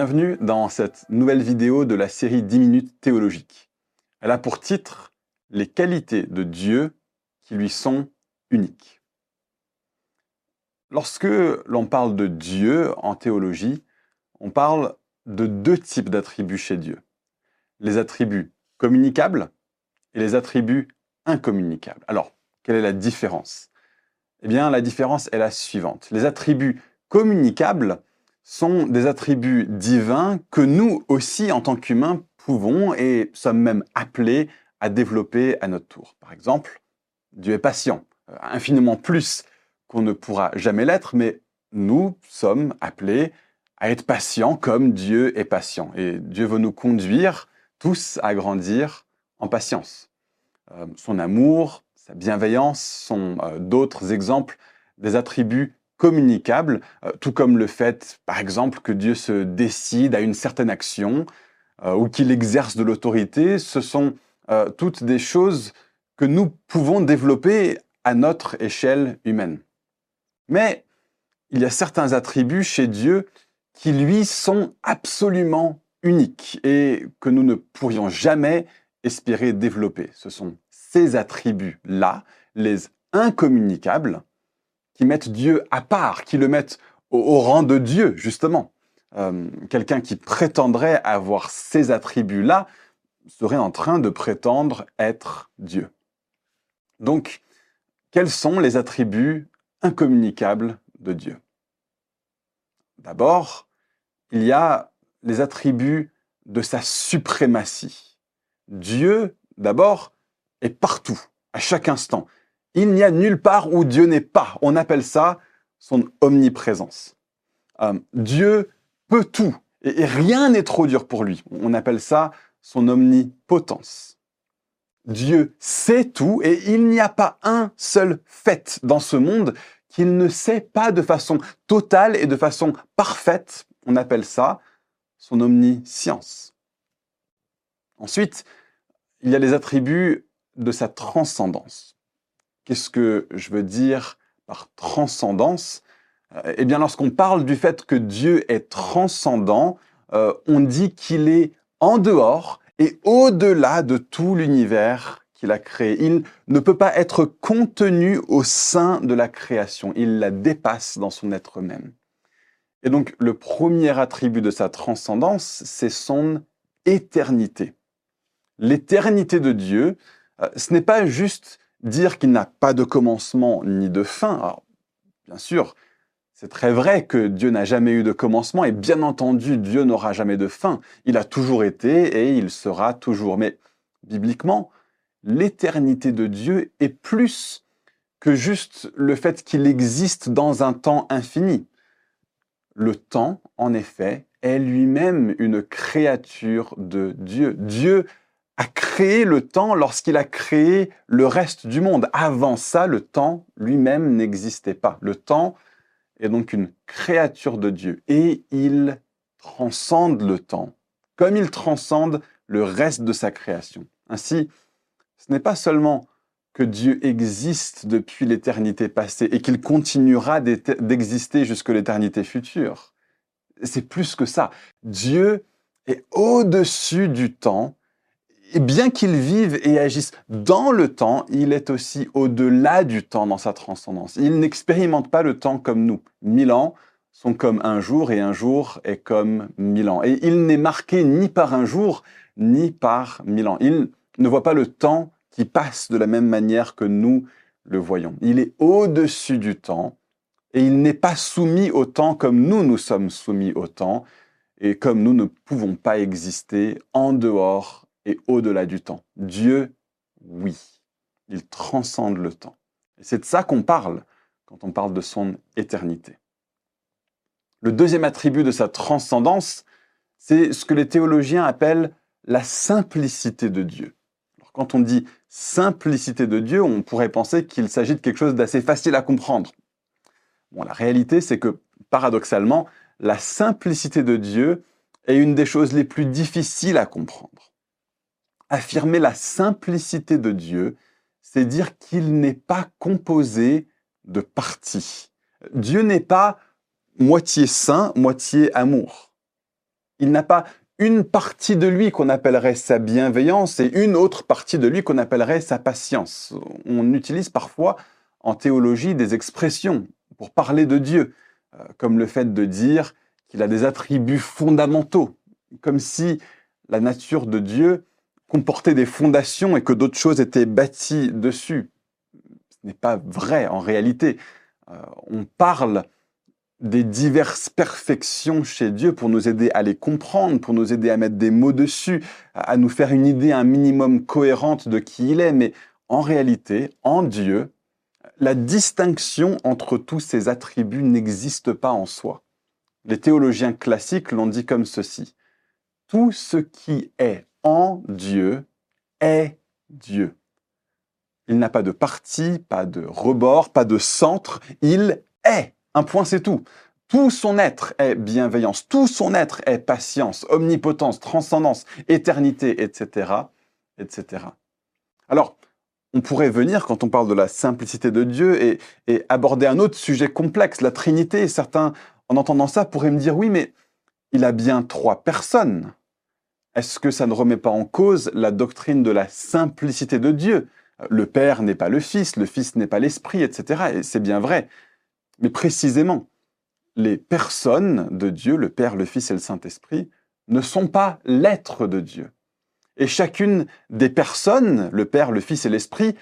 Bienvenue dans cette nouvelle vidéo de la série 10 minutes théologiques. Elle a pour titre Les qualités de Dieu qui lui sont uniques. Lorsque l'on parle de Dieu en théologie, on parle de deux types d'attributs chez Dieu. Les attributs communicables et les attributs incommunicables. Alors, quelle est la différence? Eh bien, la différence est la suivante. Les attributs communicables sont des attributs divins que nous aussi, en tant qu'humains, pouvons et sommes même appelés à développer à notre tour. Par exemple, Dieu est patient, euh, infiniment plus qu'on ne pourra jamais l'être, mais nous sommes appelés à être patients comme Dieu est patient. Et Dieu veut nous conduire tous à grandir en patience. Euh, son amour, sa bienveillance sont euh, d'autres exemples des attributs communicable, euh, tout comme le fait, par exemple, que Dieu se décide à une certaine action euh, ou qu'il exerce de l'autorité, ce sont euh, toutes des choses que nous pouvons développer à notre échelle humaine. Mais il y a certains attributs chez Dieu qui, lui, sont absolument uniques et que nous ne pourrions jamais espérer développer. Ce sont ces attributs-là, les incommunicables, qui mettent Dieu à part, qui le mettent au, rang de Dieu, justement. Euh, quelqu'un qui prétendrait avoir ces attributs-là serait en train de prétendre être Dieu. Donc, quels sont les attributs incommunicables de Dieu? D'abord, il y a les attributs de sa suprématie. Dieu, d'abord, est partout, à chaque instant. Il n'y a nulle part où Dieu n'est pas. On appelle ça son omniprésence. Euh, Dieu peut tout et, rien n'est trop dur pour lui. On appelle ça son omnipotence. Dieu sait tout et il n'y a pas un seul fait dans ce monde qu'il ne sait pas de façon totale et de façon parfaite. On appelle ça son omniscience. Ensuite, il y a les attributs de sa transcendance. Qu'est-ce que je veux dire par transcendance? Eh bien, lorsqu'on parle du fait que Dieu est transcendant, euh, on dit qu'il est en dehors et au-delà de tout l'univers qu'il a créé. Il ne peut pas être contenu au sein de la création. Il la dépasse dans son être même. Et donc, le premier attribut de sa transcendance, c'est son éternité. L'éternité de Dieu, euh, ce n'est pas juste dire qu'il n'a pas de commencement ni de fin, bien sûr, c'est très vrai que Dieu n'a jamais eu de commencement et bien entendu, Dieu n'aura jamais de fin. Il a toujours été et il sera toujours. Mais bibliquement, l'éternité de Dieu est plus que juste le fait qu'il existe dans un temps infini. Le temps, en effet, est lui-même une créature de Dieu. Dieu a créé le temps lorsqu'il a créé le reste du monde. Avant ça, le temps lui-même n'existait pas. Le temps est donc une créature de Dieu et il transcende le temps, comme il transcende le reste de sa création. Ainsi, ce n'est pas seulement que Dieu existe depuis l'éternité passée et qu'il continuera d'exister jusque l'éternité future. C'est plus que ça. Dieu est au-dessus du temps et bien qu'il vive et agisse dans le temps, il est aussi au-delà du temps dans sa transcendance. Il n'expérimente pas le temps comme nous. Mille ans sont comme un jour et un jour est comme mille ans. Et il n'est marqué ni par un jour ni par mille ans. Il ne voit pas le temps qui passe de la même manière que nous le voyons. Il est au-dessus du temps et il n'est pas soumis au temps comme nous nous sommes soumis au temps et comme nous ne pouvons pas exister en dehors et au-delà du temps. Dieu, oui, il transcende le temps. Et c'est de ça qu'on parle quand on parle de son éternité. Le deuxième attribut de sa transcendance, c'est ce que les théologiens appellent la simplicité de Dieu. Quand on dit simplicité de Dieu, on pourrait penser qu'il s'agit de quelque chose d'assez facile à comprendre. La réalité, c'est que paradoxalement, la simplicité de Dieu est une des choses les plus difficiles à comprendre affirmer la simplicité de Dieu, c'est dire qu'il n'est pas composé de parties. Dieu n'est pas moitié saint, moitié amour. Il n'a pas une partie de lui qu'on appellerait sa bienveillance et une autre partie de lui qu'on appellerait sa patience. On utilise parfois en théologie des expressions pour parler de Dieu, euh, comme le fait de dire qu'il a des attributs fondamentaux, comme si la nature de Dieu comportait des fondations et que d'autres choses étaient bâties dessus. Ce n'est pas vrai en réalité. Euh, on parle des diverses perfections chez Dieu pour nous aider à les comprendre, pour nous aider à mettre des mots dessus, à nous faire une idée un minimum cohérente de qui il est. Mais en réalité, en Dieu, la distinction entre tous ces attributs n'existe pas en soi. Les théologiens classiques l'ont dit comme ceci. Tout ce qui est en Dieu est Dieu. Il n'a pas de partie, pas de rebord, pas de centre, il est. Un point, c'est tout. Tout son être est bienveillance, tout son être est patience, omnipotence, transcendance, éternité, etc., etc. Alors, on pourrait venir, quand on parle de la simplicité de Dieu, et, et, aborder un autre sujet complexe, la Trinité. Certains, en entendant ça, pourraient me dire, oui, mais il a bien trois personnes. Est-ce que ça ne remet pas en cause la doctrine de la simplicité de Dieu? Le Père n'est pas le Fils, le Fils n'est pas l'Esprit, etc. Et c'est bien vrai. Mais précisément, les personnes de Dieu, le Père, le Fils et le Saint-Esprit, ne sont pas l'être de Dieu. Et chacune des personnes, le Père, le Fils et l'Esprit,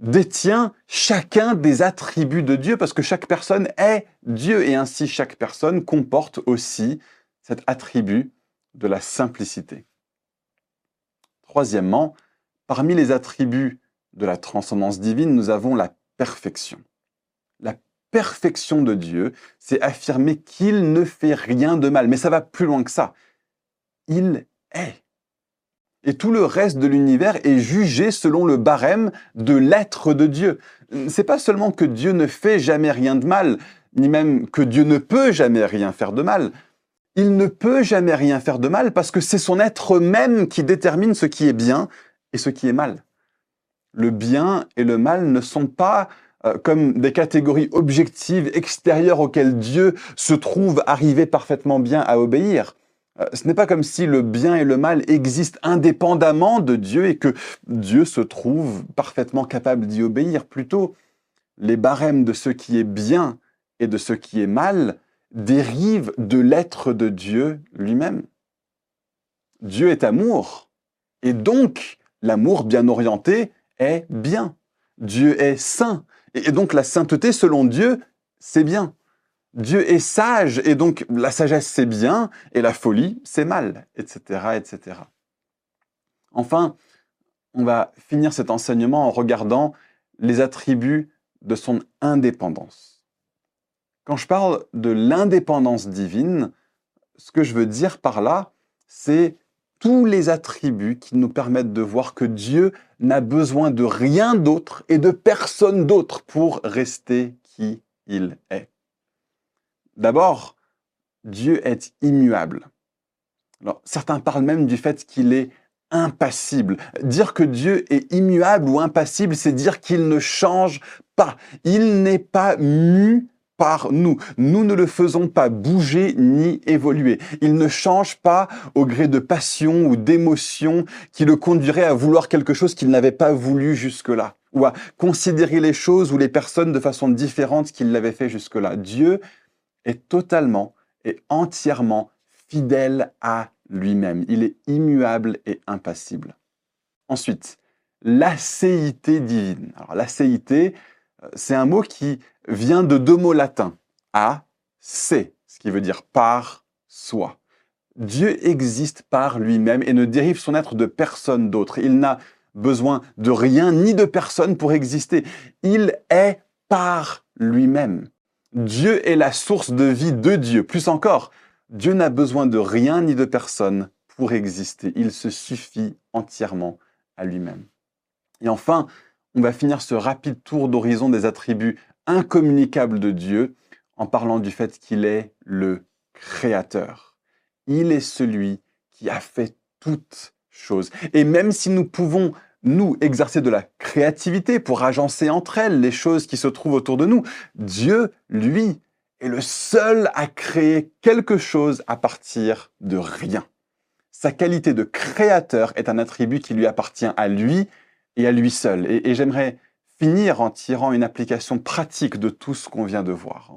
détient chacun des attributs de Dieu, parce que chaque personne est Dieu, et ainsi chaque personne comporte aussi cet attribut de la simplicité. Troisièmement, parmi les attributs de la transcendance divine, nous avons la perfection. La perfection de Dieu, c'est affirmer qu'il ne fait rien de mal. Mais ça va plus loin que ça. Il est. Et tout le reste de l'univers est jugé selon le barème de l'être de Dieu. C'est pas seulement que Dieu ne fait jamais rien de mal, ni même que Dieu ne peut jamais rien faire de mal. Il ne peut jamais rien faire de mal parce que c'est son être même qui détermine ce qui est bien et ce qui est mal. Le bien et le mal ne sont pas euh, comme des catégories objectives extérieures auxquelles Dieu se trouve arrivé parfaitement bien à obéir. Euh, ce n'est pas comme si le bien et le mal existent indépendamment de Dieu et que Dieu se trouve parfaitement capable d'y obéir. Plutôt, les barèmes de ce qui est bien et de ce qui est mal dérivent de l'être de Dieu lui-même. Dieu est amour, et donc l'amour bien orienté est bien. Dieu est saint, et donc la sainteté, selon Dieu, c'est bien. Dieu est sage, et donc la sagesse, c'est bien, et la folie, c'est mal, etc., etc. Enfin, on va finir cet enseignement en regardant les attributs de son indépendance. Quand je parle de l'indépendance divine, ce que je veux dire par là, c'est tous les attributs qui nous permettent de voir que Dieu n'a besoin de rien d'autre et de personne d'autre pour rester qui il est. D'abord, Dieu est immuable. Alors, certains parlent même du fait qu'il est impassible. Dire que Dieu est immuable ou impassible, c'est dire qu'il ne change pas. Il n'est pas mu par nous. Nous ne le faisons pas bouger ni évoluer. Il ne change pas au gré de passion ou d'émotion qui le conduirait à vouloir quelque chose qu'il n'avait pas voulu jusque-là, ou à considérer les choses ou les personnes de façon différente qu'il l'avait fait jusque-là. Dieu est totalement et entièrement fidèle à lui-même. Il est immuable et impassible. Ensuite, l'acéité divine. Alors l'acéité, euh, c'est un mot qui vient de deux mots latins. A, C, ce qui veut dire par soi. Dieu existe par lui-même et ne dérive son être de personne d'autre. Il n'a besoin de rien ni de personne pour exister. Il est par lui-même. Dieu est la source de vie de Dieu. Plus encore, Dieu n'a besoin de rien ni de personne pour exister. Il se suffit entièrement à lui-même. Et enfin, on va finir ce rapide tour d'horizon des attributs incommunicables de Dieu en parlant du fait qu'il est le Créateur. Il est celui qui a fait toutes choses. Et même si nous pouvons nous exercer de la créativité pour agencer entre elles les choses qui se trouvent autour de nous. Dieu, lui, est le seul à créer quelque chose à partir de rien. Sa qualité de créateur est un attribut qui lui appartient à lui et à lui seul. Et, j'aimerais finir en tirant une application pratique de tout ce qu'on vient de voir.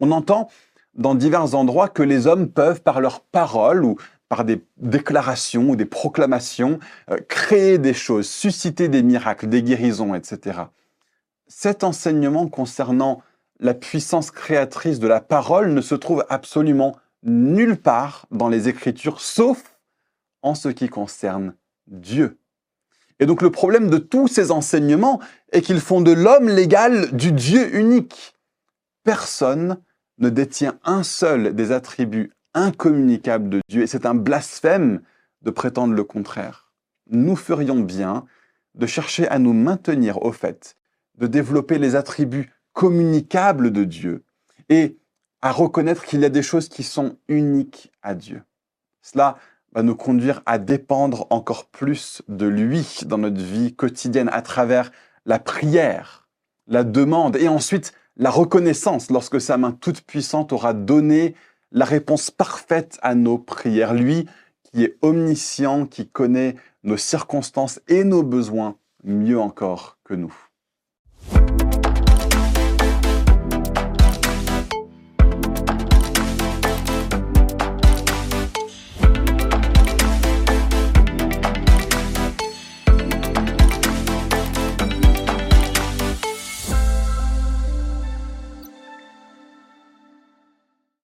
On, entend dans divers endroits que les hommes peuvent, par leurs paroles ou par des déclarations ou des proclamations, euh, créer des choses, susciter des miracles, des guérisons, etc. Cet enseignement concernant la puissance créatrice de la parole ne se trouve absolument nulle part dans les Écritures, sauf en ce qui concerne Dieu. Et donc le problème de tous ces enseignements est qu'ils font de l'homme l'égal du Dieu unique. Personne ne détient un seul des attributs incommunicables de Dieu, et c'est un blasphème de prétendre le contraire. Nous ferions bien de chercher à nous maintenir au fait de développer les attributs communicables de Dieu et à reconnaître qu'il y a des choses qui sont uniques à Dieu. Cela va nous conduire à dépendre encore plus de lui dans notre vie quotidienne à travers la prière, la demande et ensuite la reconnaissance lorsque sa main toute puissante aura donné la réponse parfaite à nos prières. Lui qui est omniscient, qui connaît nos circonstances et nos besoins mieux encore que nous.